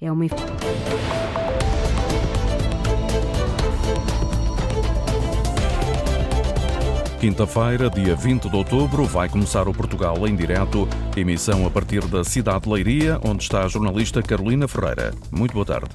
É uma Quinta-feira, dia 20 de outubro, vai começar o Portugal em direto, emissão a partir da cidade de Leiria, onde está a jornalista Carolina Ferreira. Muito boa tarde.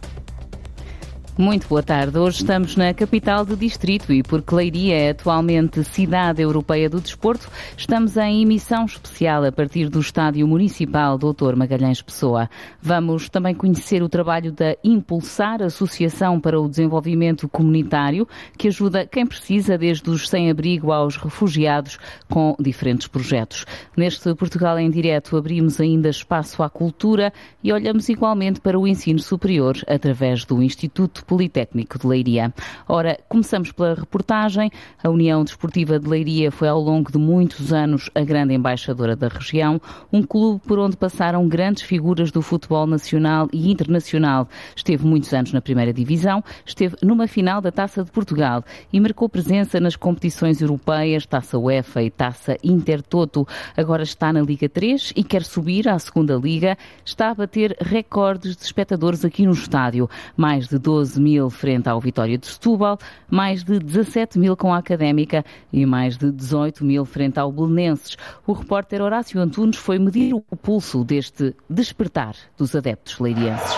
Muito boa tarde. Hoje estamos na capital do distrito e porque Leiria é atualmente cidade europeia do desporto, estamos em emissão especial a partir do estádio municipal Dr. Magalhães Pessoa. Vamos também conhecer o trabalho da Impulsar, Associação para o Desenvolvimento Comunitário, que ajuda quem precisa, desde os sem-abrigo aos refugiados, com diferentes projetos. Neste Portugal em Direto abrimos ainda espaço à cultura e olhamos igualmente para o ensino superior através do Instituto Politécnico de Leiria. Ora, começamos pela reportagem. A União Desportiva de Leiria foi ao longo de muitos anos a grande embaixadora da região, um clube por onde passaram grandes figuras do futebol nacional e internacional. Esteve muitos anos na primeira divisão, esteve numa final da Taça de Portugal e marcou presença nas competições europeias, Taça UEFA e Taça Intertoto. Agora está na Liga 3 e quer subir à segunda Liga. Está a bater recordes de espectadores aqui no estádio. Mais de 12 12 mil frente ao Vitória de Setúbal, mais de 17 mil com a Académica e mais de 18 mil frente ao Belenenses. O repórter Horácio Antunes foi medir o pulso deste despertar dos adeptos leirienses.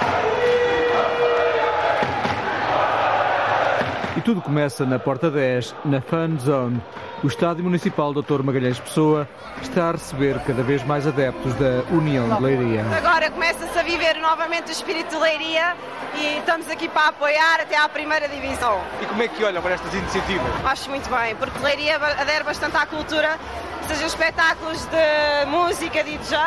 E tudo começa na Porta 10, na Fan Zone. O Estádio Municipal Dr. Magalhães Pessoa está a receber cada vez mais adeptos da União de Leiria. Agora começa-se a viver novamente o espírito de Leiria e estamos aqui para apoiar até à primeira divisão. E como é que olham para estas iniciativas? Acho muito bem, porque Leiria adere bastante à cultura sejam espetáculos de música, DJ,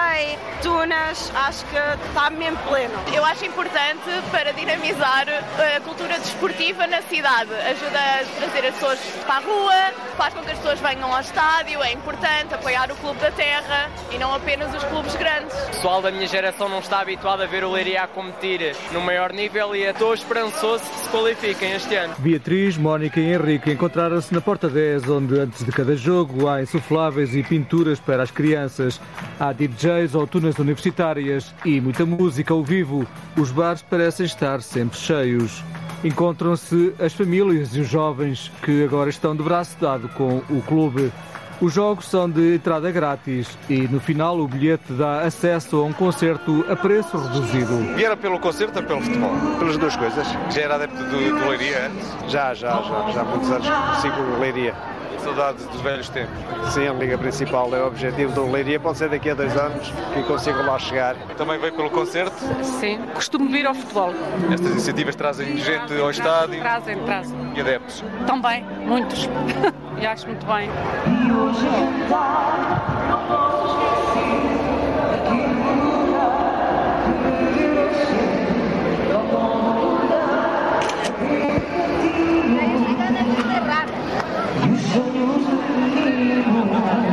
tunas, acho que está mesmo pleno. Eu acho importante para dinamizar a cultura desportiva na cidade. Ajuda a trazer as pessoas para a rua, faz com que as pessoas venham ao estádio, é importante apoiar o clube da terra e não apenas os clubes grandes. O pessoal da minha geração não está habituado a ver o Leiria a competir no maior nível e estou esperançoso que se qualifiquem este ano. Beatriz, Mónica e Henrique encontraram-se na Porta 10, onde antes de cada jogo há insufláveis e pinturas para as crianças. Há DJs ou tunas universitárias e muita música ao vivo. Os bares parecem estar sempre cheios. Encontram-se as famílias e os jovens que agora estão de braço dado com o clube. Os jogos são de entrada grátis e no final o bilhete dá acesso a um concerto a preço reduzido. Vieram pelo concerto ou pelo futebol? Pelas duas coisas. Já era adepto do, do Leiria antes? Já, já, já. Já há muitos anos sigo Leiria. Saudades dos velhos tempos. Sim, a Liga Principal é o objetivo do Leiria. Pode ser daqui a dois anos que consigo lá chegar. Também veio pelo concerto? Sim, costumo vir ao futebol. Estas iniciativas trazem gente ao estádio? Trazem, trazem. E adeptos? Também, muitos. e acho muito bem.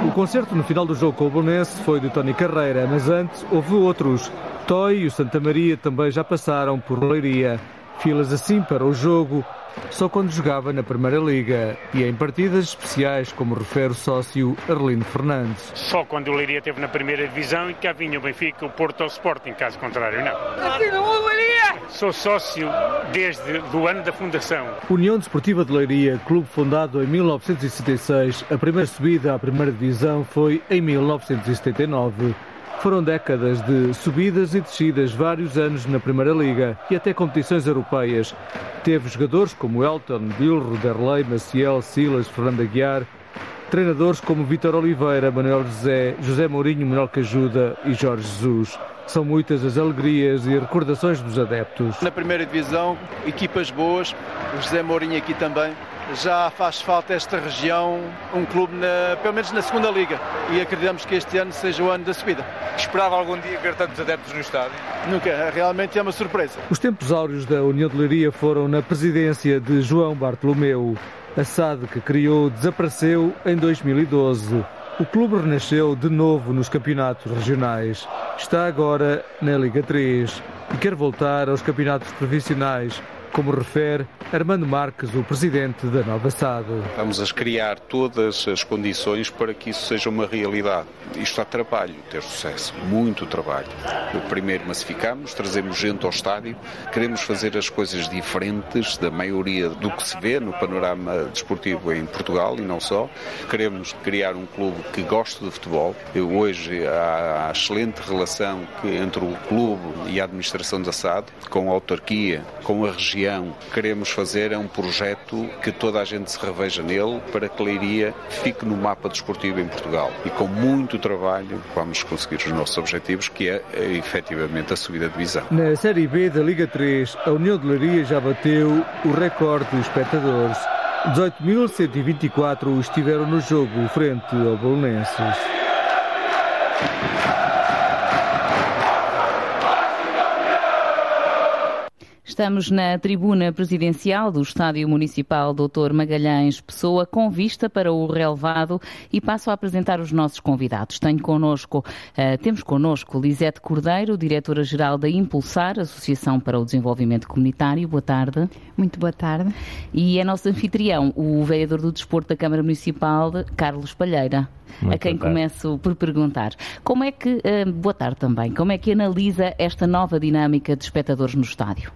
O concerto no final do jogo com o Bolonense foi de Tony Carreira, mas antes houve outros. Toy e o Santa Maria também já passaram por Leiria. Filas assim para o jogo só quando jogava na Primeira Liga e em partidas especiais, como refere o sócio Arlindo Fernandes. Só quando o Leiria esteve na Primeira Divisão e cá vinha o Benfica, o Porto ou o Sporting, caso contrário, não. Leiria! Sou sócio desde o ano da fundação. União Desportiva de Leiria, clube fundado em 1976, a primeira subida à Primeira Divisão foi em 1979. Foram décadas de subidas e descidas, vários anos na Primeira Liga e até competições europeias. Teve jogadores como Elton, Bilro, Derlei, Maciel, Silas, Fernando Aguiar, treinadores como Vitor Oliveira, Manuel José, José Mourinho, Manuel Cajuda e Jorge Jesus. São muitas as alegrias e recordações dos adeptos. Na primeira divisão, equipas boas, o José Mourinho aqui também, já faz falta esta região um clube, na, pelo menos na segunda liga, e acreditamos que este ano seja o ano da subida. Esperava algum dia ver tantos adeptos no estádio? Nunca, realmente é uma surpresa. Os tempos áureos da União de Leiria foram na presidência de João Bartolomeu. A SAD que criou desapareceu em 2012. O clube renasceu de novo nos campeonatos regionais. Está agora na Liga 3 e quer voltar aos campeonatos profissionais como refere Armando Marques, o presidente da Nova SAD. Estamos a criar todas as condições para que isso seja uma realidade. Isto há trabalho, ter sucesso, muito trabalho. Primeiro massificamos, trazemos gente ao estádio, queremos fazer as coisas diferentes da maioria do que se vê no panorama desportivo em Portugal e não só. Queremos criar um clube que goste de futebol. Hoje há a excelente relação entre o clube e a administração da SAD, com a autarquia, com a região. Queremos fazer é um projeto que toda a gente se reveja nele para que Leiria fique no mapa desportivo em Portugal. E com muito trabalho vamos conseguir os nossos objetivos, que é, é efetivamente a subida de divisão. Na Série B da Liga 3, a União de Leiria já bateu o recorde de espectadores. 18.124 estiveram no jogo frente ao Bolonenses. Estamos na tribuna presidencial do Estádio Municipal Dr. Magalhães Pessoa, com vista para o relevado e passo a apresentar os nossos convidados. Tenho connosco, uh, temos connosco Lisete Cordeiro, diretora-geral da Impulsar, Associação para o Desenvolvimento Comunitário. Boa tarde. Muito boa tarde. E é nosso anfitrião, o vereador do Desporto da Câmara Municipal, Carlos Palheira. Muito a quem começo por perguntar. Como é que, uh, boa tarde também, como é que analisa esta nova dinâmica de espectadores no estádio?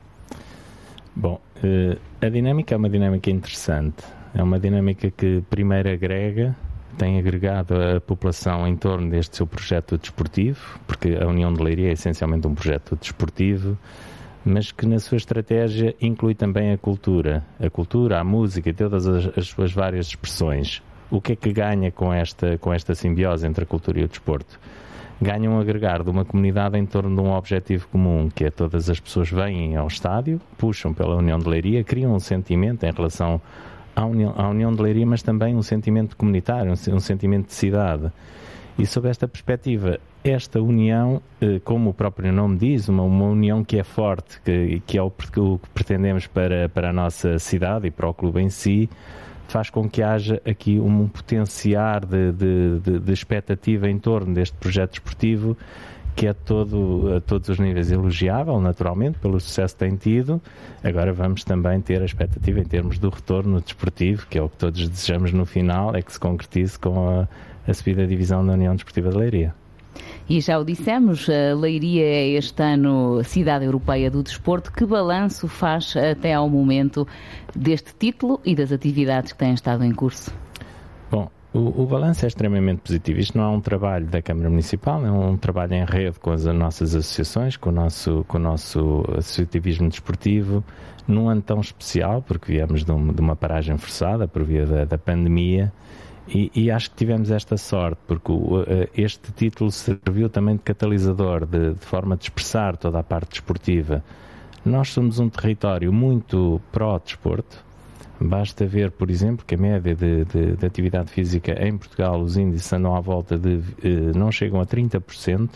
Bom, eh, a dinâmica é uma dinâmica interessante. É uma dinâmica que primeiro agrega, tem agregado a população em torno deste seu projeto desportivo, porque a União de Leiria é essencialmente um projeto desportivo, mas que na sua estratégia inclui também a cultura, a cultura, a música e todas as, as suas várias expressões. O que é que ganha com esta, com esta simbiose entre a cultura e o desporto? Ganham a agregar de uma comunidade em torno de um objetivo comum, que é todas as pessoas vêm ao estádio, puxam pela União de Leiria, criam um sentimento em relação à União, à União de Leiria, mas também um sentimento comunitário, um, um sentimento de cidade. E sob esta perspectiva, esta união, eh, como o próprio nome diz, uma, uma união que é forte, que, que é o, o que pretendemos para, para a nossa cidade e para o clube em si, faz com que haja aqui um potenciar de, de, de, de expectativa em torno deste projeto esportivo que é todo, a todos os níveis elogiável, naturalmente, pelo sucesso que tem tido. Agora vamos também ter a expectativa em termos do retorno desportivo, que é o que todos desejamos no final, é que se concretize com a, a subida da divisão da União Desportiva de Leiria. E já o dissemos, a Leiria é este ano Cidade Europeia do Desporto. Que balanço faz até ao momento deste título e das atividades que têm estado em curso? Bom, o, o balanço é extremamente positivo. Isto não é um trabalho da Câmara Municipal, é um trabalho em rede com as nossas associações, com o nosso, com o nosso associativismo desportivo, num ano tão especial, porque viemos de, um, de uma paragem forçada por via da, da pandemia e, e, acho que tivemos esta sorte, porque o, este título serviu também de catalisador, de, de, forma de expressar toda a parte desportiva. Nós somos um território muito pró-desporto. Basta ver, por exemplo, que a média de, de, de, atividade física em Portugal, os índices andam à volta de. Eh, não chegam a 30%,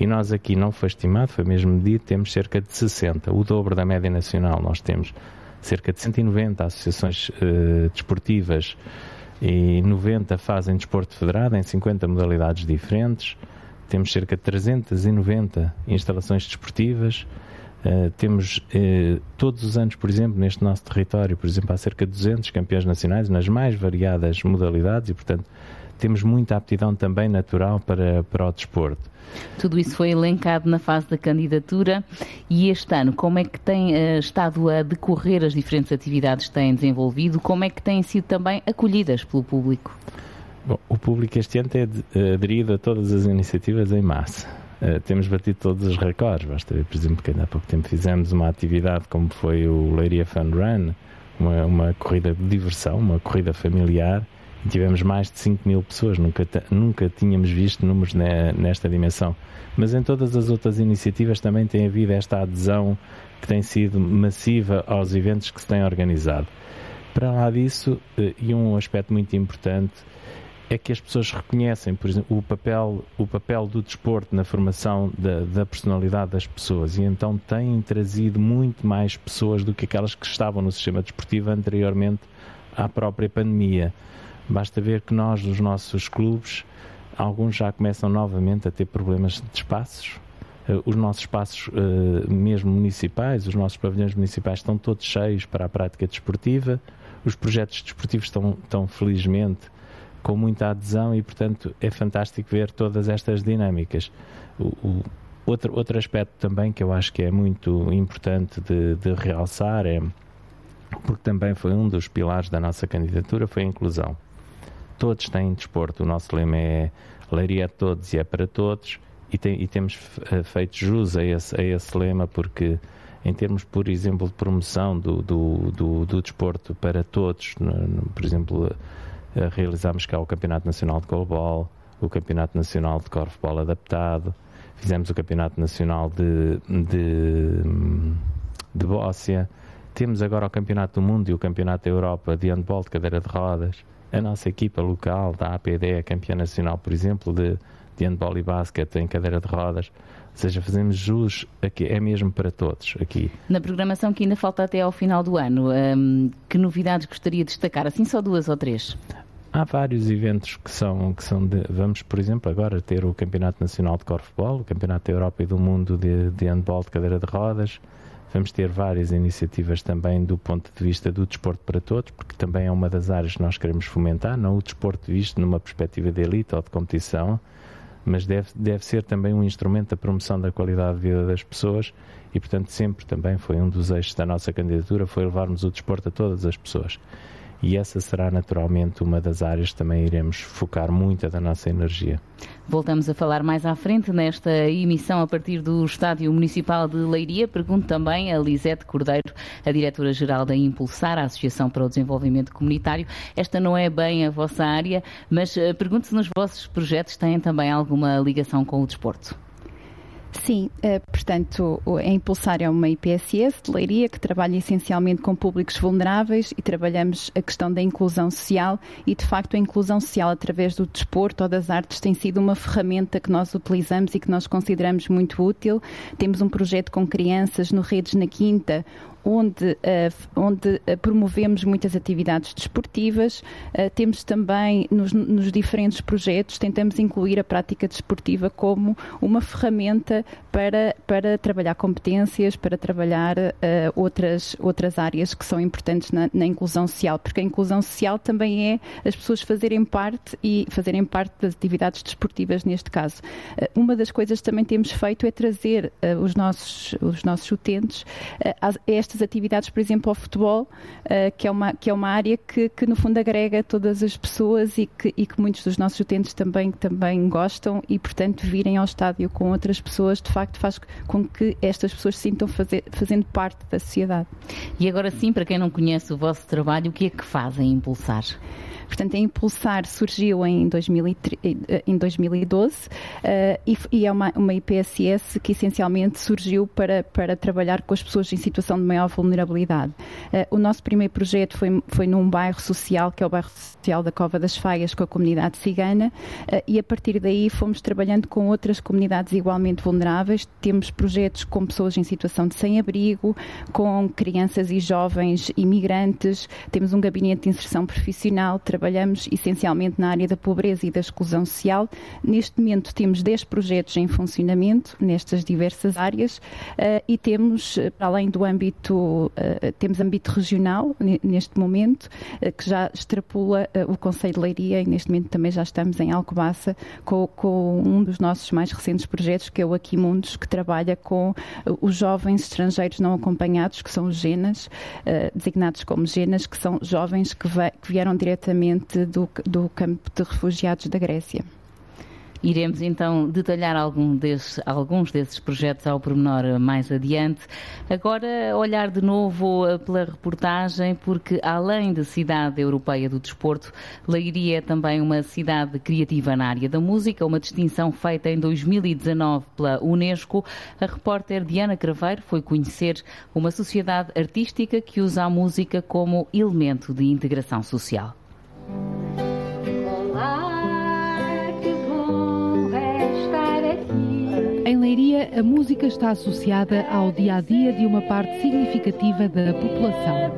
e nós aqui não foi estimado, foi mesmo medido, temos cerca de 60%, o dobro da média nacional. Nós temos cerca de 190 associações eh, desportivas e 90 fazem desporto federado em 50 modalidades diferentes. Temos cerca de 390 instalações desportivas. Uh, temos uh, todos os anos, por exemplo, neste nosso território, por exemplo, há cerca de 200 campeões nacionais nas mais variadas modalidades e, portanto, temos muita aptidão também natural para, para o desporto. Tudo isso foi elencado na fase da candidatura e este ano, como é que tem uh, estado a decorrer as diferentes atividades que têm desenvolvido? Como é que têm sido também acolhidas pelo público? Bom, o público este ano tem aderido a todas as iniciativas em massa. Uh, temos batido todos os recordes. Basta ver, por exemplo, que ainda há pouco tempo fizemos uma atividade como foi o Leiria Fun Run, uma, uma corrida de diversão, uma corrida familiar, e tivemos mais de 5 mil pessoas, nunca, nunca tínhamos visto números nesta dimensão. Mas em todas as outras iniciativas também tem havido esta adesão que tem sido massiva aos eventos que se têm organizado. Para lá disso, eh, e um aspecto muito importante, é que as pessoas reconhecem, por exemplo, o papel, o papel do desporto na formação da, da, personalidade das pessoas e então têm trazido muito mais pessoas do que aquelas que estavam no sistema desportivo anteriormente à própria pandemia. Basta ver que nós, nos nossos clubes, alguns já começam novamente a ter problemas de espaços, os nossos espaços, mesmo municipais, os nossos pavilhões municipais estão todos cheios para a prática desportiva. Os projetos desportivos estão, estão felizmente com muita adesão e, portanto, é fantástico ver todas estas dinâmicas. O, o, outro, outro aspecto também que eu acho que é muito importante de, de realçar é, porque também foi um dos pilares da nossa candidatura, foi a inclusão. Todos têm desporto, o nosso lema é Leiria a todos e é para todos, e, tem, e temos eh, feito jus a esse, a esse lema porque em termos, por exemplo, de promoção do, do, do, do desporto para todos, por exemplo, uh, realizámos cá o Campeonato Nacional de Golbol, o Campeonato Nacional de Corfball Adaptado, fizemos o Campeonato Nacional de, de, de Bóssia, temos agora o Campeonato do Mundo e o Campeonato da Europa de Handball de cadeira de rodas. A nossa equipa local da APD é campeã nacional, por exemplo, de, de handball e basquete em cadeira de rodas. Ou seja, fazemos jus aqui, é mesmo para todos aqui. Na programação que ainda falta até ao final do ano, hum, que novidades gostaria de destacar? Assim só duas ou três? Há vários eventos que são, que são de, vamos, por exemplo, agora ter o Campeonato Nacional de Corfball, o Campeonato da Europa e do Mundo de, de Handball de cadeira de rodas. Vamos ter várias iniciativas também do ponto de vista do desporto para todos, porque também é uma das áreas que nós queremos fomentar, não o desporto visto numa perspectiva de elite ou de competição, mas deve, deve ser também um instrumento da promoção da qualidade de vida das pessoas e, portanto, sempre também foi um dos eixos da nossa candidatura, foi levarmos o desporto a todas as pessoas. E essa será naturalmente uma das áreas que também iremos focar muita da nossa energia. Voltamos a falar mais à frente nesta emissão a partir do Estádio Municipal de Leiria. Pergunto também a Lisete Cordeiro, a diretora-geral da Impulsar, a Associação para o Desenvolvimento Comunitário. Esta não é bem a vossa área, mas eh, pergunto se nos vossos projetos têm também alguma ligação com o desporto. Sim, uh, portanto, a Impulsar é uma IPSS de Leiria que trabalha essencialmente com públicos vulneráveis e trabalhamos a questão da inclusão social e, de facto, a inclusão social através do desporto ou das artes tem sido uma ferramenta que nós utilizamos e que nós consideramos muito útil. Temos um projeto com crianças no Redes na Quinta, onde, uh, onde uh, promovemos muitas atividades desportivas. Temos também, nos, nos, diferentes projetos, tentamos incluir a prática desportiva como uma ferramenta para, para trabalhar competências, para trabalhar outras, outras áreas que são importantes na, na, inclusão social, porque a inclusão social também é as pessoas fazerem parte e fazerem parte das atividades desportivas neste caso. uma das coisas que também temos feito é trazer os, nossos, os nossos utentes a esta estas atividades, por exemplo, ao futebol, uh, que, é uma, que é uma área que, que, no fundo agrega todas as pessoas e que, e que muitos dos nossos utentes também, também gostam e, portanto, virem ao estádio com outras pessoas, de facto, faz com que estas pessoas se sintam fazer, fazendo parte da sociedade. E agora sim, para quem não conhece o vosso trabalho, o que é que fazem impulsar? Portanto, a Impulsar surgiu em, 2003, em 2012 uh, e, e, é uma, uma IPSS que essencialmente surgiu para, para trabalhar com as pessoas em situação de maior vulnerabilidade. Uh, o nosso primeiro projeto foi, foi num bairro social, que é o bairro social da Cova das Faias, com a comunidade cigana, uh, e a partir daí fomos trabalhando com outras comunidades igualmente vulneráveis. Temos projetos com pessoas em situação de sem-abrigo, com crianças e jovens imigrantes, temos um gabinete de inserção profissional, essencialmente na área da pobreza e da exclusão social. Neste momento temos 10 projetos em funcionamento nestas diversas áreas uh, e temos, eh, para além do âmbito, uh, temos âmbito regional neste momento, uh, que já extrapula o Conselho de Leiria e neste momento também já estamos em Alcobaça com, com um dos nossos mais recentes projetos, que é o Aquimundos, que trabalha com os jovens estrangeiros não acompanhados, que são os GENAS, designados como GENAS, que são jovens que, que vieram diretamente do, do campo de refugiados da Grécia. Iremos então detalhar algum desses, alguns desses projetos ao pormenor mais adiante. Agora, olhar de novo eh, pela reportagem, porque além de cidade europeia do desporto, Leiria é também uma cidade criativa na área da música, uma distinção feita em 2019 pela Unesco. A repórter Diana Craveiro foi conhecer uma sociedade artística que usa a música como elemento de integração social. Em Leiria, a música está associada ao dia a dia de uma parte significativa da população.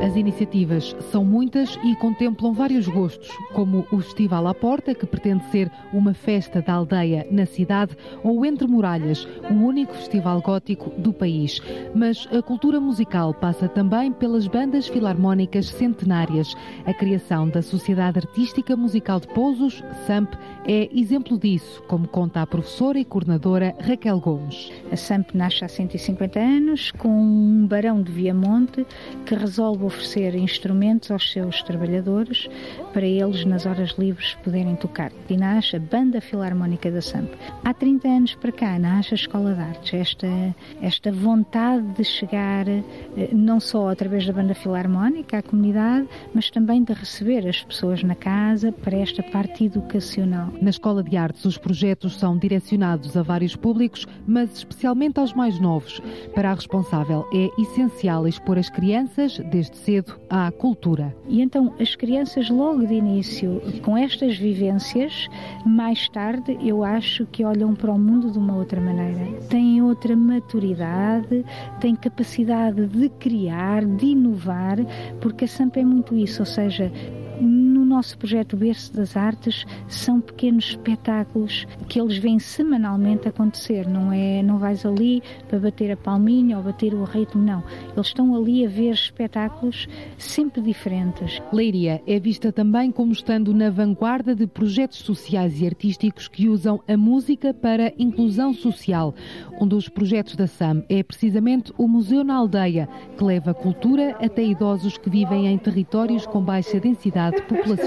As iniciativas são muitas e contemplam vários gostos, como o Festival à Porta, que pretende ser uma festa da aldeia na cidade, ou Entre Muralhas, o único festival gótico do país. Mas a cultura musical passa também pelas bandas filarmónicas centenárias. A criação da Sociedade Artística Musical de Pousos, SAMP, é exemplo disso, como conta a professora e coordenadora Raquel Gomes. A SAMP nasce há 150 anos com um barão de Viamonte que resolve oferecer instrumentos aos seus trabalhadores para eles, nas horas livres, poderem tocar. E nasce a Banda Filarmónica da SAMP. Há 30 anos para cá nasce a Escola de Artes, esta, esta vontade de chegar eh, não só através da Banda Filarmónica à comunidade, mas também de receber as pessoas na casa para esta parte educacional. Na Escola de Artes, os projetos são direcionados a vários públicos, mas especialmente aos mais novos. Para a responsável, é essencial expor as crianças, desde cedo, à cultura. E então, as crianças, logo de início, com estas vivências, mais tarde, eu acho que olham para o mundo de uma outra maneira. Têm outra maturidade, têm capacidade de criar, de inovar, porque a SAMP é muito isso, ou seja, nosso projeto Berço das Artes são pequenos espetáculos que eles vêm semanalmente acontecer. Não é, não vais ali para bater a palminha ou bater o ritmo, não. Eles estão ali a ver espetáculos sempre diferentes. Leiria é vista também como estando na vanguarda de projetos sociais e artísticos que usam a música para inclusão social. Um dos projetos da SAM é precisamente o Museu na Aldeia, que leva cultura até idosos que vivem em territórios com baixa densidade populacional.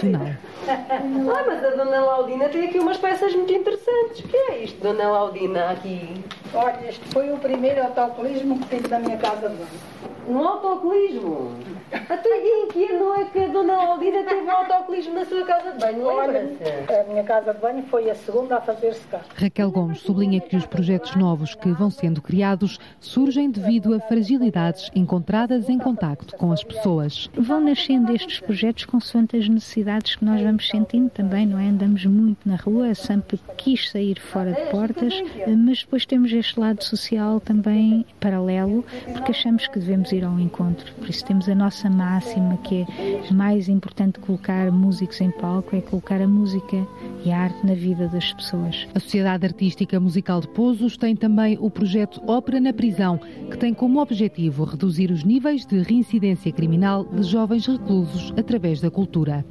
Ah, mas a Dona Laudina tem aqui umas peças muito interessantes. O que é isto, Dona Laudina, aqui? Olha, este foi o primeiro autocolismo que tive na minha casa de banho. Um autocolismo? Até em que ano é que a Dona Laudina teve um autocolismo na sua casa de banho? Lembra-se? A minha casa de banho foi a segunda a fazer-se cá. Raquel Gomes sublinha que os projetos novos que vão sendo criados surgem devido a fragilidades encontradas em contacto com as pessoas. Vão nascendo estes projetos consoante as necessidades que nós vamos sentindo também, não é? Andamos muito na rua, SAMP quis sair fora de portas, mas depois temos este lado social também paralelo, porque achamos que devemos ir ao encontro. Por isso temos a nossa máxima que é mais importante colocar músicos em palco, é colocar a música e a arte na vida das pessoas. A Sociedade Artística Musical de Pousos tem também o projeto Ópera na Prisão, que tem como objetivo reduzir os níveis de reincidência criminal de jovens reclusos através da cultura.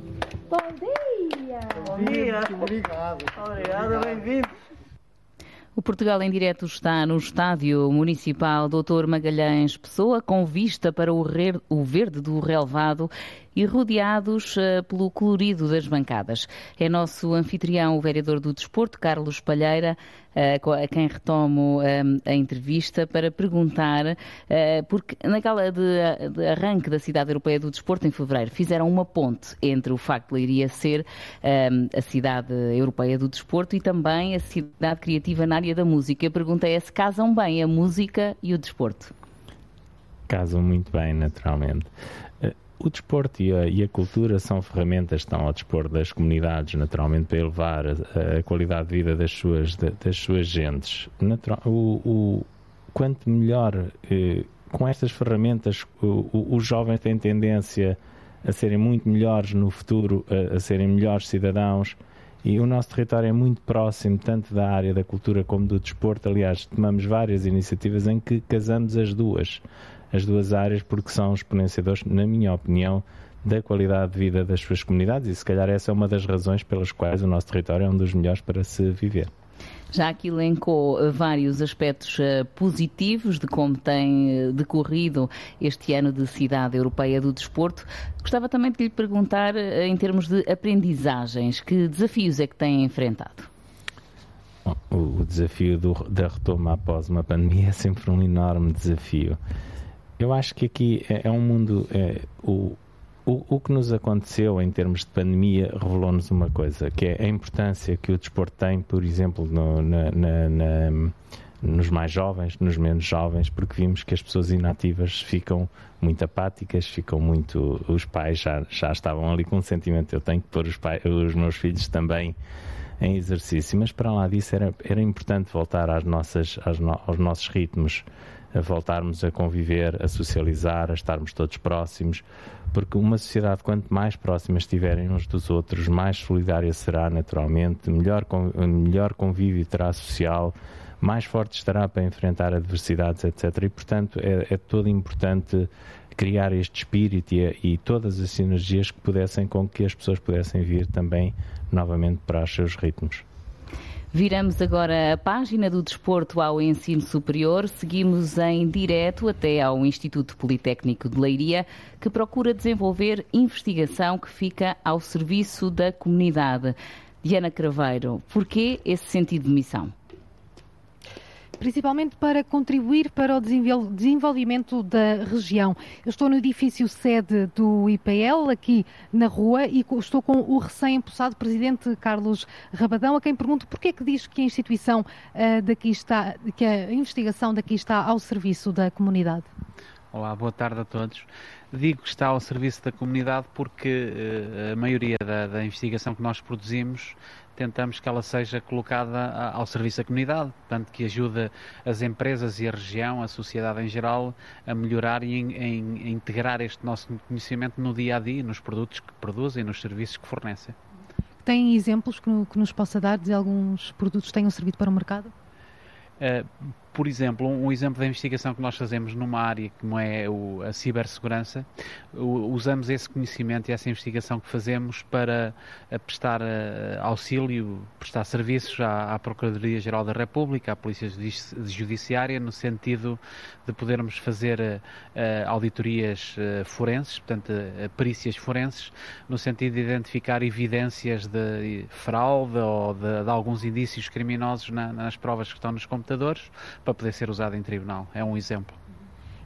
Bom dia! Bom dia! Obrigado! Obrigado, bem-vindo! O Portugal em Direto está no Estádio Municipal Doutor Magalhães Pessoa, com vista para o, verde do relevado e rodeados uh, pelo colorido das bancadas. É nosso anfitrião, o vereador do Desporto, Carlos Palheira, uh, a quem retomo uh, a entrevista para perguntar, porque na gala de, de, arranque da Cidade Europeia do Desporto, em fevereiro, fizeram uma ponte entre o facto de Leiria ser a Cidade Europeia do Desporto e também a cidade criativa na área da música. A pergunta é se casam bem a música e o desporto. Casam muito bem, naturalmente o desporto e a, e a, cultura são ferramentas que estão ao dispor das comunidades, naturalmente, para elevar a, a qualidade de vida das suas, das suas gentes. Natural, o, o, quanto melhor, eh, com estas ferramentas, os jovens têm tendência a serem muito melhores no futuro, a, a serem melhores cidadãos. E o nosso território é muito próximo, tanto da área da cultura como do desporto. Aliás, tomamos várias iniciativas em que casamos as duas as duas áreas porque são exponenciadores, na minha opinião, da qualidade de vida das suas comunidades e se calhar essa é uma das razões pelas quais o nosso território é um dos melhores para se viver. Já aqui elencou eh, vários aspectos eh, positivos de como tem eh, decorrido este ano de Cidade Europeia do Desporto. Gostava também de lhe perguntar, em termos de aprendizagens, que desafios é que tem enfrentado? O desafio do, da retoma após uma pandemia é sempre um enorme desafio. Eu acho que aqui é, é um mundo. É, o, o, o, que nos aconteceu em termos de pandemia revelou-nos uma coisa, que é a importância que o desporto tem, por exemplo, no, na, na, na, nos mais jovens, nos menos jovens, porque vimos que as pessoas inativas ficam muito apáticas, ficam muito. Os pais já, já estavam ali com um sentimento: eu tenho que pôr os, pais, os meus filhos também em exercício, mas para lá disso era, era importante voltar às nossas, às no, aos nossos ritmos a voltarmos a conviver, a socializar, a estarmos todos próximos, porque uma sociedade, quanto mais próximas estiverem uns dos outros, mais solidária será naturalmente, melhor, melhor convívio terá social, mais forte estará para enfrentar adversidades, etc. E, portanto, é, é todo importante criar este espírito e, e, todas as sinergias que pudessem com que as pessoas pudessem vir também novamente para os seus ritmos. Viramos agora a página do desporto ao ensino superior. Seguimos em direto até ao Instituto Politécnico de Leiria, que procura desenvolver investigação que fica ao serviço da comunidade. Diana Craveiro, porquê esse sentido de missão? Principalmente para contribuir para o desenvolvimento da região. Eu estou no edifício sede do IPL, aqui na rua, e estou com o recém-empossado presidente Carlos Rabadão, a quem pergunto porquê é que diz que a instituição uh, daqui está, que a investigação daqui está ao serviço da comunidade. Olá, boa tarde a todos. Digo que está ao serviço da comunidade porque uh, a maioria da, da investigação que nós produzimos tentamos que ela seja colocada ao serviço da comunidade, portanto que ajude as empresas e a região, a sociedade em geral, a melhorar e a integrar este nosso conhecimento no dia a dia, nos produtos que produzem, nos serviços que fornecem. Tem exemplos que, que nos possa dar de alguns produtos que tenham servido para o mercado? Uh, por exemplo, um, exemplo da investigação que nós fazemos numa área como é o, a cibersegurança, usamos esse conhecimento e essa investigação que fazemos para eh, prestar uh, auxílio, prestar serviços à, à Procuradoria-Geral da República, à Polícia Judiciária, no sentido de podermos fazer uh, auditorias uh, forenses, portanto, perícias forenses, no sentido de identificar evidências de fraude ou de, de alguns indícios criminosos na, nas provas que estão nos computadores para poder ser usado em tribunal. É um exemplo.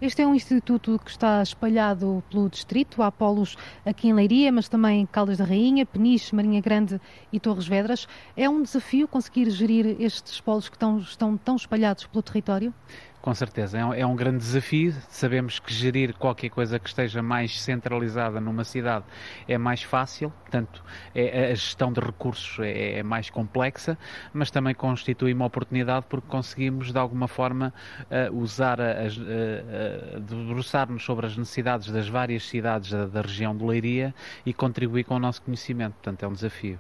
Este é um instituto que está espalhado pelo distrito, há polos aqui em Leiria, mas também Caldas da Rainha, Peniche, Marinha Grande e Torres Vedras. É um desafio conseguir gerir estes polos que estão, estão tão espalhados pelo território? Com certeza, é um, é um, grande desafio. Sabemos que gerir qualquer coisa que esteja mais centralizada numa cidade é mais fácil, portanto, é, a gestão de recursos é, é, mais complexa, mas também constitui uma oportunidade porque conseguimos, de alguma forma, uh, usar, uh, uh, debruçar-nos sobre as necessidades das várias cidades da, da região de Leiria e contribuir com o nosso conhecimento. Portanto, é um desafio.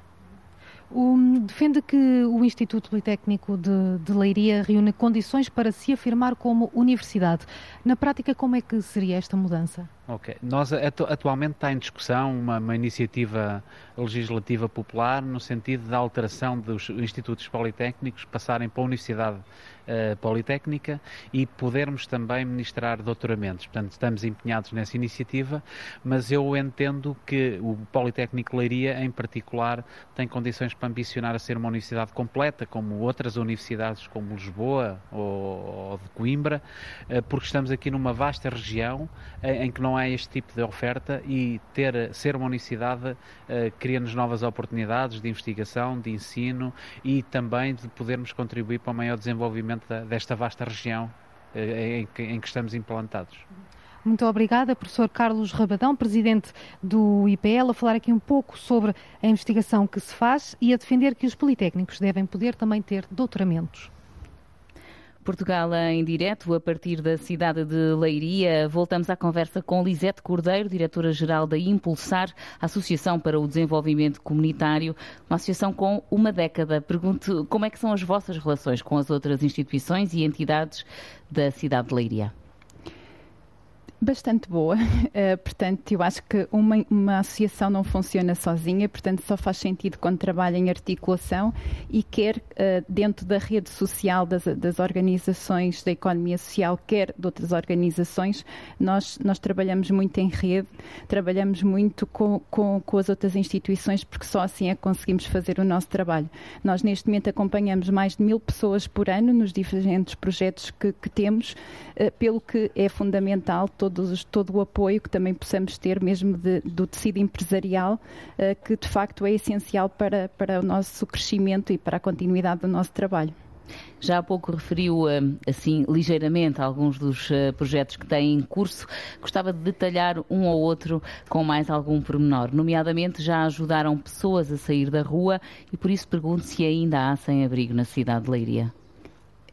O, defende que o Instituto Politécnico de, de, Leiria reúne condições para se afirmar como universidade. Na prática, como é que seria esta mudança? Ok. Nós atu atualmente está em discussão uma, uma, iniciativa legislativa popular no sentido da alteração dos institutos politécnicos passarem para a Universidade uh, Politécnica e podermos também ministrar doutoramentos. Portanto, estamos empenhados nessa iniciativa, mas eu entendo que o Politécnico Leiria, em particular, tem condições para ambicionar a ser uma universidade completa, como outras universidades como Lisboa ou, ou de Coimbra, uh, porque estamos aqui numa vasta região em, em que não não há este tipo de oferta e ter, ser uma universidade uh, cria-nos novas oportunidades de investigação, de ensino e também de podermos contribuir para o maior desenvolvimento da, desta vasta região uh, em, que, em que estamos implantados. Muito obrigada, professor Carlos Rabadão, presidente do IPL, a falar aqui um pouco sobre a investigação que se faz e a defender que os politécnicos devem poder também ter doutoramentos. Portugal em direto a partir da cidade de Leiria. Voltamos à conversa com Lisete Cordeiro, diretora-geral da Impulsar, Associação para o Desenvolvimento Comunitário, uma associação com uma década. Pergunto como é que são as vossas relações com as outras instituições e entidades da cidade de Leiria bastante boa. Uh, portanto, eu acho que uma, uma associação não funciona sozinha, portanto, só faz sentido quando trabalha em articulação e quer uh, dentro da rede social das, das, organizações da economia social, quer de outras organizações. Nós, nós trabalhamos muito em rede, trabalhamos muito com, com, com as outras instituições, porque só assim é que conseguimos fazer o nosso trabalho. Nós, neste momento, acompanhamos mais de mil pessoas por ano nos diferentes projetos que, que temos, uh, pelo que é fundamental todo todos, todo o apoio que também possamos ter, mesmo de, do tecido empresarial, uh, que de facto é essencial para, para o nosso crescimento e para a continuidade do nosso trabalho. Já há pouco referiu, eh, assim, ligeiramente alguns dos eh, projetos que têm em curso. Gostava de detalhar um ou outro com mais algum pormenor. Nomeadamente, já ajudaram pessoas a sair da rua e por isso pergunto se ainda há sem-abrigo na cidade de Leiria.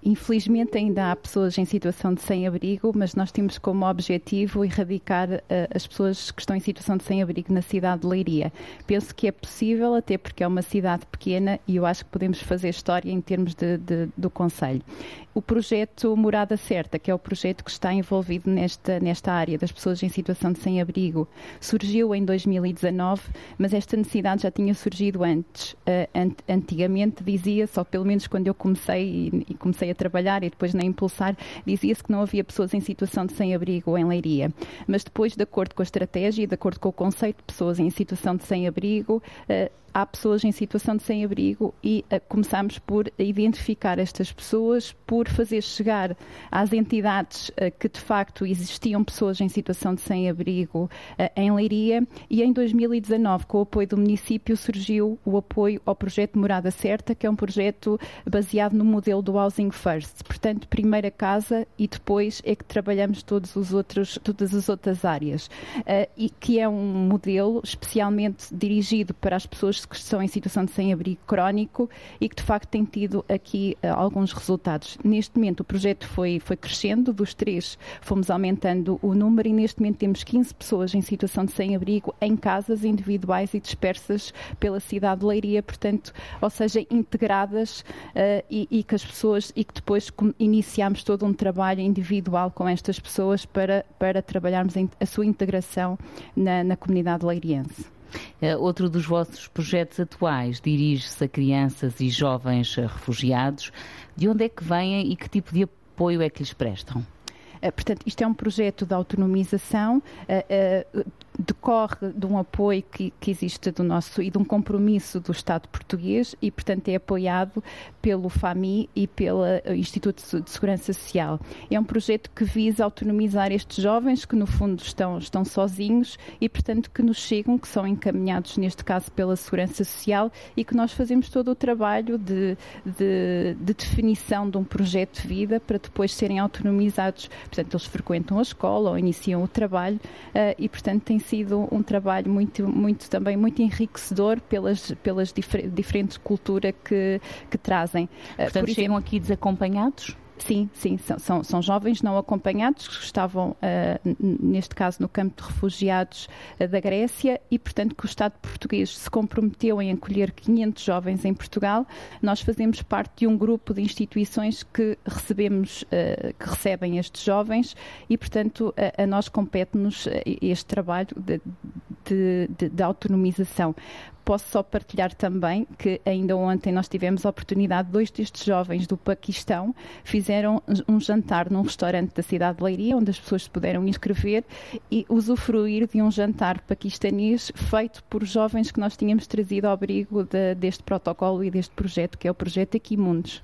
Infelizmente ainda há pessoas em situação de sem-abrigo, mas nós temos como objetivo erradicar uh, as pessoas que estão em situação de sem-abrigo na cidade de Leiria. Penso que é possível, até porque é uma cidade pequena e eu acho que podemos fazer história em termos de, de, do Conselho. O projeto Morada Certa, que é o projeto que está envolvido nesta, nesta área das pessoas em situação de sem-abrigo, surgiu em 2019, mas esta necessidade já tinha surgido antes. Uh, antigamente dizia-se, ou pelo menos quando eu comecei e, e comecei a trabalhar e depois na Impulsar, dizia-se que não havia pessoas em situação de sem-abrigo em Leiria. Mas depois, de acordo com a estratégia e de acordo com o conceito de pessoas em situação de sem-abrigo, uh, há pessoas em situação de sem-abrigo e uh, começamos por identificar estas pessoas, por fazer chegar às entidades uh, que de facto existiam pessoas em situação de sem-abrigo uh, em Leiria e em 2019, com o apoio do município, surgiu o apoio ao projeto Morada Certa, que é um projeto baseado no modelo do Housing First. Portanto, primeira casa e depois é que trabalhamos todos os outros, todas as outras áreas. e que é um modelo especialmente dirigido para as pessoas que estão em situação de sem-abrigo crónico e que de facto tem tido aqui uh, alguns resultados. Neste momento o projeto foi, foi crescendo, dos três fomos aumentando o número e neste momento temos 15 pessoas em situação de sem-abrigo em casas individuais e dispersas pela cidade de Leiria, portanto, ou seja, integradas uh, e, e, que as pessoas e que depois iniciamos todo um trabalho individual com estas pessoas para, para trabalharmos a sua integração na, na comunidade leiriense. Eh, outro dos vossos projetos atuais dirige-se a crianças e jovens refugiados. De onde é que vêm e que tipo de apoio é que lhes prestam? Eh, portanto, isto é um projeto de autonomização. Eh, decorre de um apoio que, que, existe do nosso e de um compromisso do Estado português e, portanto, é apoiado pelo FAMI e pelo Instituto de Segurança Social. É um projeto que visa autonomizar estes jovens que, no fundo, estão, estão sozinhos e, portanto, que nos chegam, que são encaminhados, neste caso, pela Segurança Social e que nós fazemos todo o trabalho de, de, de definição de um projeto de vida para depois serem autonomizados. Portanto, eles frequentam a escola ou iniciam o trabalho uh, e, portanto, tem sido um trabalho muito, muito também muito enriquecedor pelas, pelas difer diferentes culturas que, que trazem. Eh, Portanto, Por chegam aqui desacompanhados? Sim, sim, são, são, são, jovens não acompanhados que estavam, uh, neste caso, no campo de refugiados uh, da Grécia e, portanto, que o Estado português se comprometeu em acolher 500 jovens em Portugal. Nós fazemos parte de um grupo de instituições que recebemos, uh, que recebem estes jovens e, portanto, a, a nós compete-nos este trabalho de, de, de, de autonomização posso só partilhar também que ainda ontem nós tivemos a oportunidade, dois destes jovens do Paquistão fizeram um jantar num restaurante da cidade de Leiria, onde as pessoas se puderam inscrever e usufruir de um jantar paquistanês feito por jovens que nós tínhamos trazido ao abrigo de, deste protocolo e deste projeto, que é o projeto Equimundos.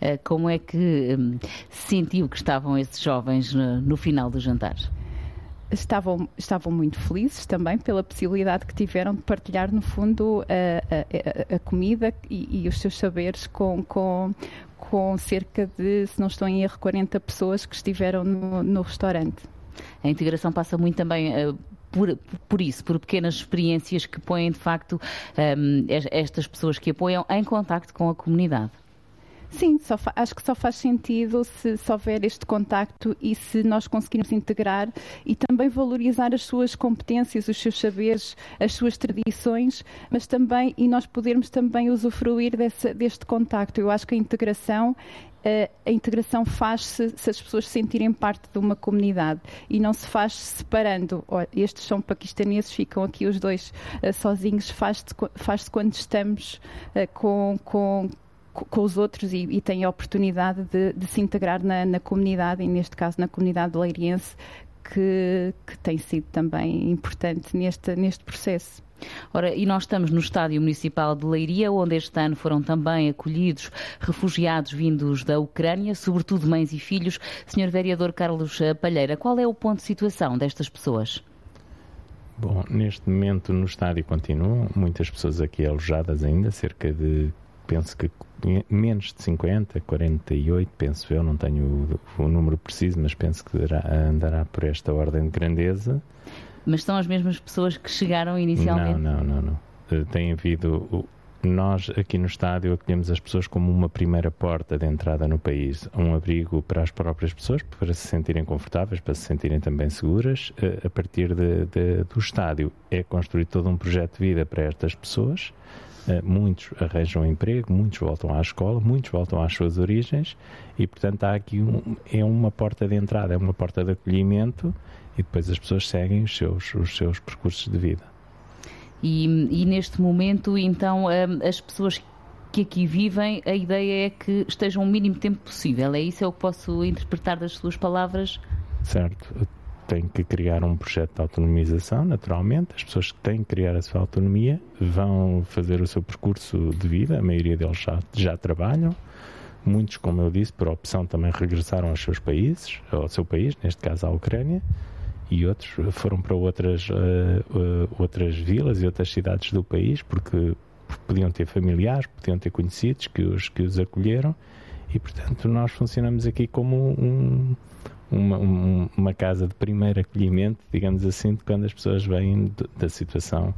Eh, como é que hum, sentiu que estavam esses jovens no, no final do jantar? Estavam, estavam muito felizes também pela possibilidade que tiveram de partilhar, no fundo, a, a, a comida e, e, os seus saberes com, com, com cerca de, se não estou em erro, 40 pessoas que estiveram no, no restaurante. A integração passa muito também uh, por, por, isso, por pequenas experiências que põem, de facto, um, estas pessoas que apoiam em contacto com a comunidade. Sim, acho que só faz sentido se, se houver este contacto e se nós conseguirmos integrar e também valorizar as suas competências, os seus saberes, as suas tradições, mas também e nós podermos também usufruir desse, deste contacto. Eu acho que a integração a integração faz-se se as pessoas se sentirem parte de uma comunidade e não se faz separando. estes são paquistaneses, ficam aqui os dois uh, sozinhos. Faz-se faz quando estamos uh, com, com, com os outros e, e têm a oportunidade de, de se integrar na, na, comunidade, e neste caso na comunidade leiriense, que, que tem sido também importante neste, neste processo. Ora, e nós estamos no Estádio Municipal de Leiria, onde este ano foram também acolhidos refugiados vindos da Ucrânia, sobretudo mães e filhos. Senhor Vereador Carlos Palheira, qual é o ponto de situação destas pessoas? Bom, neste momento no estádio continuam muitas pessoas aqui alojadas ainda, cerca de penso que menos de 50, 48, penso eu, não tenho o, o número preciso, mas penso que dará, andará por esta ordem de grandeza. Mas são as mesmas pessoas que chegaram inicialmente? Não, não, não. não. Eh, tem havido nós aqui no estádio acolhemos as pessoas como uma primeira porta de entrada no país, um abrigo para as próprias pessoas, para se sentirem confortáveis, para se sentirem também seguras. A partir de, de, do estádio é construído todo um projeto de vida para estas pessoas. Muitos arranjam emprego, muitos voltam à escola, muitos voltam às suas origens e, portanto, há aqui um, é uma porta de entrada, é uma porta de acolhimento e depois as pessoas seguem os seus, os seus percursos de vida. E, e neste momento, então, hum, as pessoas que aqui vivem, a ideia é que estejam o mínimo tempo possível. É isso é o que posso interpretar das suas palavras? Certo. Tem que criar um projeto de autonomização, naturalmente. As pessoas que têm que criar a sua autonomia vão fazer o seu percurso de vida. A maioria deles já, já trabalham. Muitos, como eu disse, por opção também regressaram aos seus países, ao seu país, neste caso à Ucrânia e outros foram para outras, uh, uh, outras vilas e outras cidades do país porque podiam ter familiares, podiam ter conhecidos que os, que os acolheram e, portanto, nós funcionamos aqui como um, uma, um, uma, casa de primeiro acolhimento, digamos assim, de quando as pessoas vêm da situação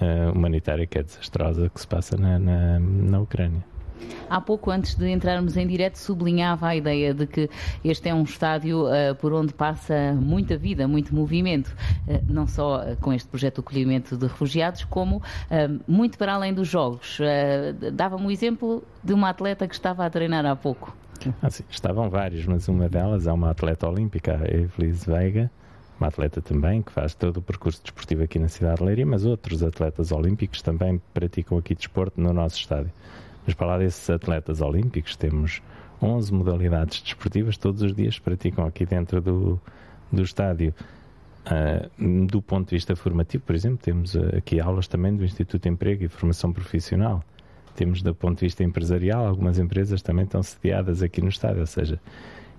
uh, humanitária que é desastrosa que se passa na, na, na Ucrânia. Há pouco, antes de entrarmos em direto, sublinhava a ideia de que este é um estádio uh, por onde passa muita vida, muito movimento, uh, não só uh, com este projeto de acolhimento de refugiados, como muito para além dos jogos. Dava-me o exemplo de uma atleta que estava a treinar há pouco. Ah, sim, estavam vários, mas uma delas é uma atleta olímpica, a Evelise Veiga, uma atleta também que faz todo o percurso desportivo aqui na cidade de Leiria, mas outros atletas olímpicos também praticam aqui desporto no nosso estádio. Mas para lá desses atletas olímpicos, temos 11 modalidades desportivas, todos os dias praticam aqui dentro do, do estádio. Uh, do ponto de vista formativo, por exemplo, temos aqui aulas também do Instituto de Emprego e Formação Profissional. Temos do ponto de vista empresarial, algumas empresas também estão sediadas aqui no estádio, ou seja,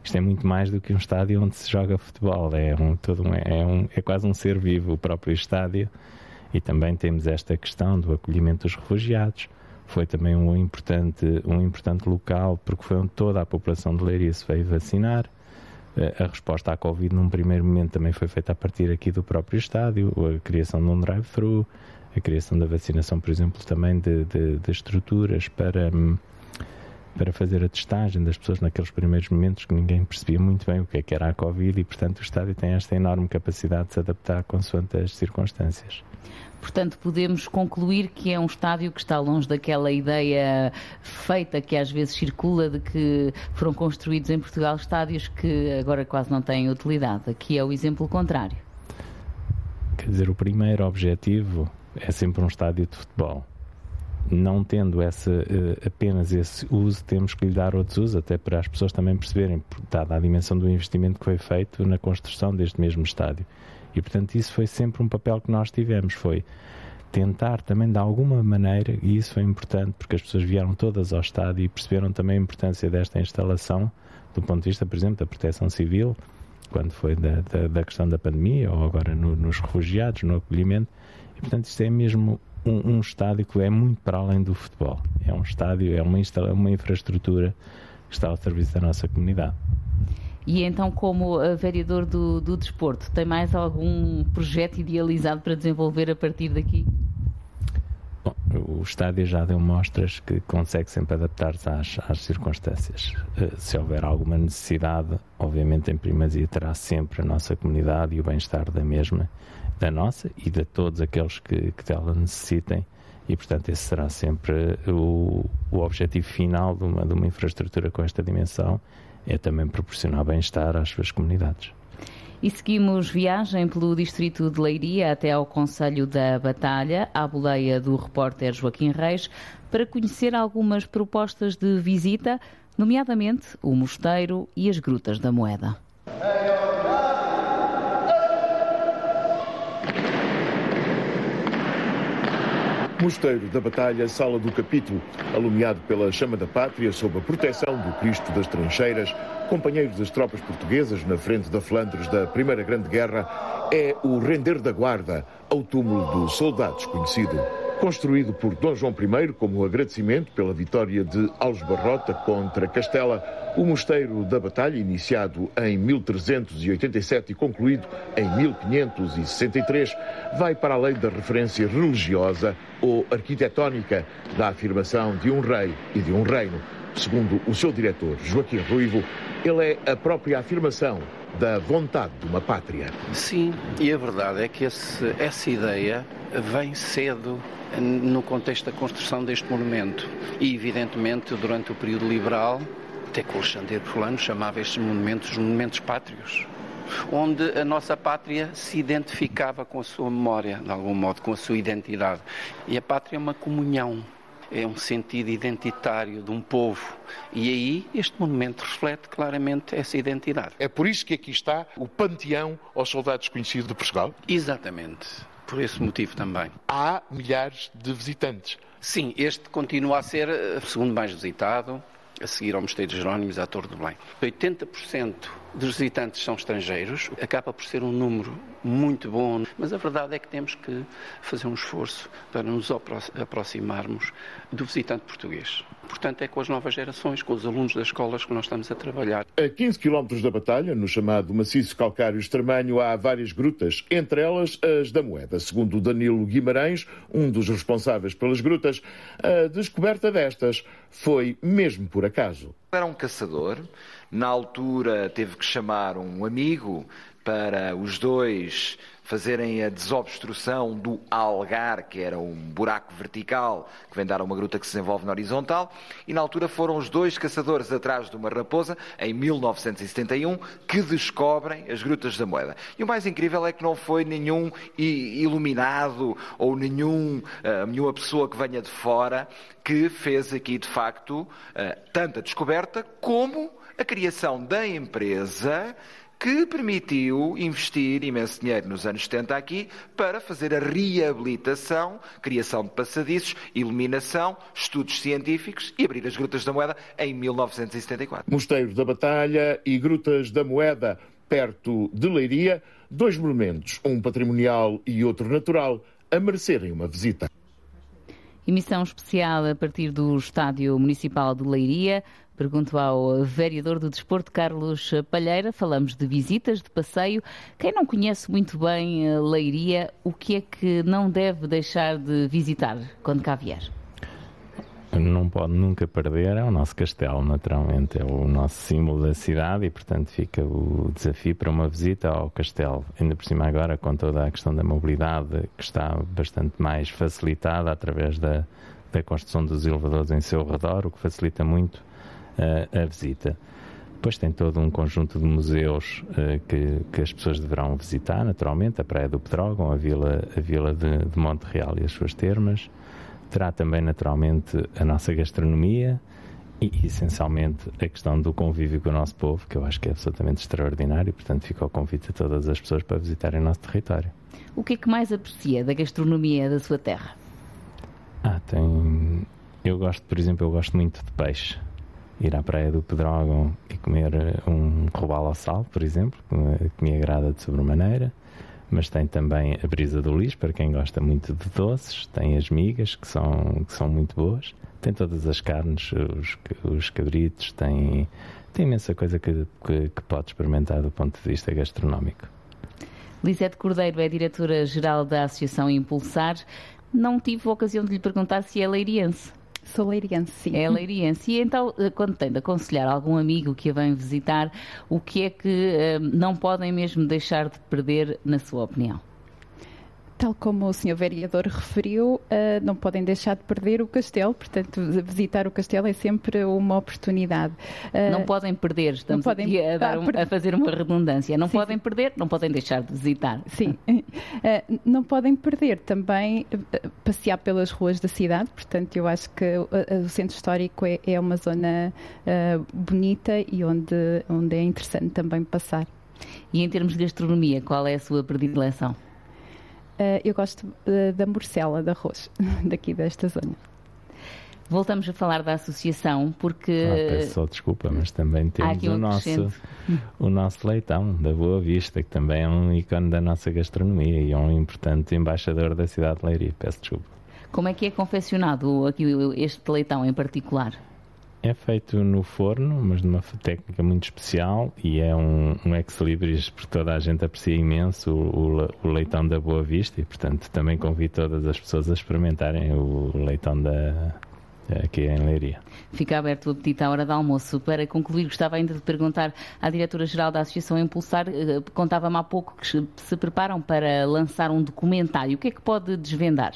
isto é muito mais do que um estádio onde se joga futebol, é, um, todo um, é, um, é quase um ser vivo o próprio estádio. E também temos esta questão do acolhimento dos refugiados, foi também um importante, um importante local, porque foi onde toda a população de Leiria se veio vacinar. Eh, a resposta à Covid, num primeiro momento, também foi feita a partir aqui do próprio estádio, a criação de um drive-thru, a criação da vacinação, por exemplo, também de, de, de estruturas para, para fazer a testagem das pessoas naqueles primeiros momentos que ninguém percebia muito bem o que, é que era a Covid e, portanto, o estádio tem esta enorme capacidade de se adaptar consoante as circunstâncias. Portanto, podemos concluir que é um estádio que está longe daquela ideia feita que às vezes circula de que foram construídos em Portugal estádios que agora quase não têm utilidade. Aqui é o exemplo contrário. Quer dizer, o primeiro objetivo é sempre um estádio de futebol. Não tendo essa, eh, apenas esse uso, temos que lhe dar outros usos, até para as pessoas também perceberem, dada a dimensão do investimento que foi feito na construção deste mesmo estádio. E, portanto, isso foi sempre um papel que nós tivemos, foi tentar também de alguma maneira, e isso foi importante porque as pessoas vieram todas ao estádio e perceberam também a importância desta instalação do ponto de vista, por exemplo, da proteção civil, quando foi da, da, da questão da pandemia ou agora no, nos refugiados, no acolhimento. E, portanto, isto é mesmo um, um, estádio que é muito para além do futebol. É um estádio, é uma, uma infraestrutura que está ao serviço da nossa comunidade. E então, como uh, vereador do, do desporto, tem mais algum projeto idealizado para desenvolver a partir daqui? Bom, o estádio já deu mostras que consegue sempre adaptar-se às, às, circunstâncias. Uh, se houver alguma necessidade, obviamente em primazia terá sempre a nossa comunidade e o bem-estar da mesma, da nossa e de todos aqueles que, que dela necessitem e, portanto, esse será sempre o, o objetivo final de uma, de uma infraestrutura com esta dimensão é também proporcionar bem-estar às suas comunidades. E seguimos viagem pelo distrito de Leiria até ao Conselho da Batalha, à boleia do repórter Joaquim Reis, para conhecer algumas propostas de visita, nomeadamente o Mosteiro e as Grutas da Moeda. Mosteiro da Batalha, Sala do Capítulo, alumiado pela chama da pátria sob a proteção do Cristo das Trincheiras, companheiro das tropas portuguesas na frente da Flandres da Primeira Grande Guerra, é o render da guarda ao túmulo do soldado desconhecido. Construído por Dom João I como agradecimento pela vitória de Alves Barrota contra Castela, o Mosteiro da Batalha, iniciado em 1387 e concluído em 1563, vai para além da referência religiosa ou arquitetónica da afirmação de um rei e de um reino. Segundo o seu diretor, Joaquim Ruivo, ele é a própria afirmação da vontade de uma pátria. Sim, e a verdade é que esse, essa ideia vem cedo no contexto da construção deste monumento. E, evidentemente, durante o período liberal, até que o Alexandre Fulano chamava estes monumentos os monumentos pátrios onde a nossa pátria se identificava com a sua memória, de algum modo, com a sua identidade. E a pátria é uma comunhão, é um sentido identitário de um povo. E aí este monumento reflete claramente essa identidade. É por isso que aqui está o panteão aos soldados conhecidos de Portugal? Exatamente. Por esse motivo também. Há milhares de visitantes. Sim, este continua a ser o segundo mais visitado, a seguir ao Mosteiro de Jerónimos, à Torre do Belém. 80% dos visitantes são estrangeiros, acaba por ser um número muito bom, mas a verdade é que temos que fazer um esforço para nos aproximarmos do visitante português. Portanto, é com as novas gerações, com os alunos das escolas que nós estamos a trabalhar. A 15 km da Batalha, no chamado maciço calcário extremanho, há várias grutas, entre elas as da Moeda. Segundo Danilo Guimarães, um dos responsáveis pelas grutas, a descoberta destas foi mesmo por acaso. Era um caçador, na altura teve que chamar um amigo para os dois fazerem a desobstrução do algar, que era um buraco vertical que vem dar a uma gruta que se desenvolve na horizontal, e na altura foram os dois caçadores atrás de uma raposa, em 1971, que descobrem as grutas da moeda. E o mais incrível é que não foi nenhum iluminado ou nenhum, uh, nenhuma pessoa que venha de fora que fez aqui, de facto, uh, tanta descoberta como a criação da empresa que permitiu investir imenso dinheiro nos anos 70 aqui para fazer a reabilitação, criação de passadiços, iluminação, estudos científicos e abrir as Grutas da Moeda em 1974. Mosteiro da Batalha e Grutas da Moeda, perto de Leiria, dois monumentos, um patrimonial e outro natural, a merecerem uma visita. Emissão especial a partir do Estádio Municipal de Leiria. Pergunto ao vereador do Desporto, Carlos Palheira. Falamos de visitas, de passeio. Quem não conhece muito bem a Leiria, o que é que não deve deixar de visitar quando cá vier? Não pode nunca perder é o nosso castelo, naturalmente. É o nosso símbolo da cidade e, portanto, fica o desafio para uma visita ao castelo. Ainda por cima, agora, com toda a questão da mobilidade, que está bastante mais facilitada através da, da construção dos elevadores em seu redor, o que facilita muito a visita. Depois tem todo um conjunto de museus uh, que, que, as pessoas deverão visitar, naturalmente, a Praia do Pedrógão, a Vila, a vila de, de Monte Real e as suas termas. Terá também, naturalmente, a nossa gastronomia e, essencialmente, a questão do convívio com o nosso povo, que eu acho que é absolutamente extraordinário. Portanto, fica o convite a todas as pessoas para visitarem o nosso território. O que é que mais aprecia da gastronomia da sua terra? Ah, tem... Eu gosto, por exemplo, eu gosto muito de peixe ir à praia do Pedrógão e comer eh, um robalo ao sal, por exemplo, que me agrada de sobremaneira. Mas tem também a brisa do Lis, para quem gosta muito de doces. Tem as migas, que são, que são muito boas. Tem todas as carnes, os, os cabritos. Tem, tem imensa coisa que, que, que pode experimentar do ponto de vista gastronómico. Lisete Cordeiro é diretora-geral da Associação Impulsar. Não tive a ocasião de lhe perguntar se é leiriense. Sou leiriense, sim. É leiriense. E então, eh, quando tem de aconselhar algum amigo que a vem visitar, o que é que uh, não podem mesmo deixar de perder, na sua opinião? Tal como o Sr. Vereador referiu, uh, não podem deixar de perder o castelo, portanto, visitar o castelo é sempre uma oportunidade. Uh, não podem perder, estamos podem, aqui a, dar um, a, fazer uma redundância. Não sim, podem perder, não podem deixar de visitar. Sim, uh, não podem perder também passear pelas ruas da cidade, portanto, eu acho que o centro histórico é, é uma zona bonita e onde, onde é interessante também passar. E em termos de gastronomia, qual é a sua predileção? Uh, eu gosto uh, da morcela de arroz, daqui desta zona. Voltamos a falar da associação porque. Ah, peço só desculpa, mas também temos um o, nosso, o nosso leitão da Boa Vista, que também é um ícone da nossa gastronomia e é um importante embaixador da cidade de Leiria. Peço desculpa. Como é que é confeccionado aqui este leitão em particular? É feito no forno, mas de uma técnica muito especial e é um, um ex-libris porque toda a gente aprecia imenso o, o, o, leitão da Boa Vista e, portanto, também convido todas as pessoas a experimentarem o leitão da, aqui em Leiria. Fica aberto o apetite à hora do almoço. Para concluir, gostava ainda de perguntar à diretora-geral da Associação Impulsar, eh, contava-me há pouco que se preparam para lançar um documentário. O que é que pode desvendar?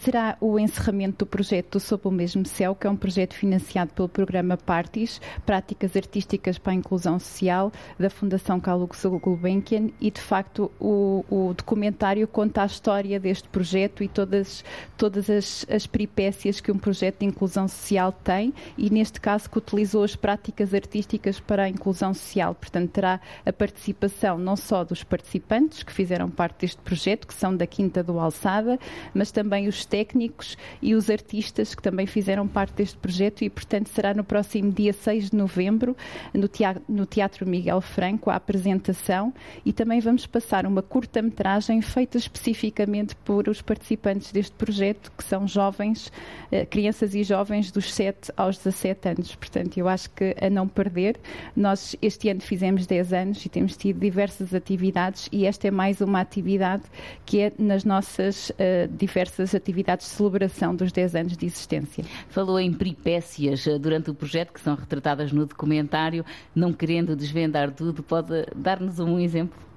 Será o encerramento do projeto Sob o Mesmo Céu, que é um projeto financiado pelo programa Partis, Práticas Artísticas para a Inclusão Social, da Fundação Carlo Gulbenkian, e de facto o, o, documentário conta a história deste projeto e todas, todas as, as peripécias que um projeto de inclusão social tem, e neste caso que utilizou as práticas artísticas para a inclusão social. Portanto, terá a participação não só dos participantes que fizeram parte deste projeto, que são da Quinta do Alçada, mas também também os técnicos e os artistas que também fizeram parte deste projeto e, portanto, será no próximo dia 6 de novembro, no Teatro, no teatro Miguel Franco, a apresentação e também vamos passar uma curta-metragem feita especificamente por os participantes deste projeto, que são jovens, eh, crianças e jovens dos 7 aos 17 anos. Portanto, eu acho que a não perder, nós este ano fizemos 10 anos e temos tido diversas atividades e esta é mais uma atividade que é nas nossas uh, diversas diversas atividades de celebração dos 10 anos de existência. Falou em peripécias eh, durante o projeto que são retratadas no documentário, não querendo desvendar tudo, pode dar-nos um exemplo?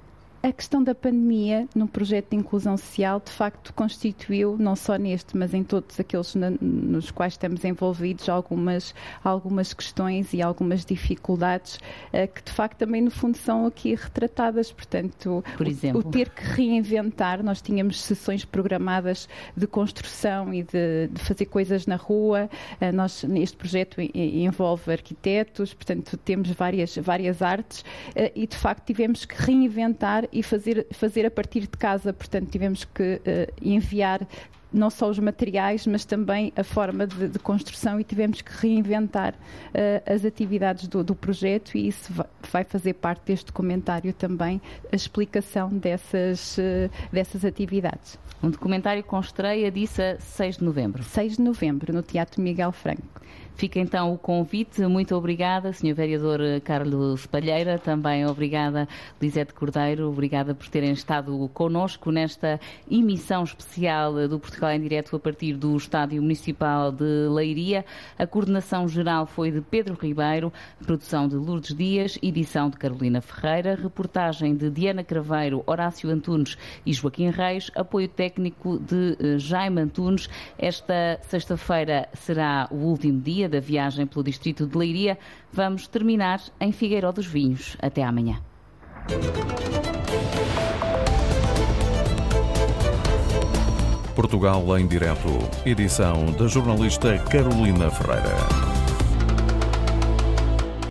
A questão da pandemia no projeto de inclusão social, de facto, constituiu, não só neste, mas em todos aqueles na, nos quais estamos envolvidos, algumas, algumas questões e algumas dificuldades uh, que, de facto, também, no fundo, são aqui retratadas. Portanto, Por exemplo? O, o ter que reinventar, nós tínhamos sessões programadas de construção e de, de fazer coisas na rua. Uh, nós, neste projeto, envolve arquitetos, portanto, temos várias, várias artes uh, e, de facto, tivemos que reinventar e fazer, fazer a partir de casa. Portanto, tivemos que uh, enviar não só os materiais, mas também a forma de, de construção e tivemos que reinventar uh, as atividades do, do, projeto e isso vai fazer parte deste documentário também, a explicação dessas, uh, dessas atividades. Um documentário com estreia, disse a 6 de novembro. 6 de novembro, no Teatro Miguel Franco. Fica então o convite. Muito obrigada, Sr. Vereador Carlos Palheira. Também obrigada, Lisete Cordeiro. Obrigada por terem estado connosco nesta emissão especial do Portugal em Direto a partir do Estádio Municipal de Leiria. A coordenação geral foi de Pedro Ribeiro, produção de Lourdes Dias, edição de Carolina Ferreira, reportagem de Diana Craveiro, Horácio Antunes e Joaquim Reis, apoio técnico de eh, Jaime Antunes. Esta sexta-feira será o último dia da viagem pelo distrito de Leiria, vamos terminar em Figueiró dos Vinhos. Até amanhã. Portugal em direto, edição da jornalista Carolina Ferreira.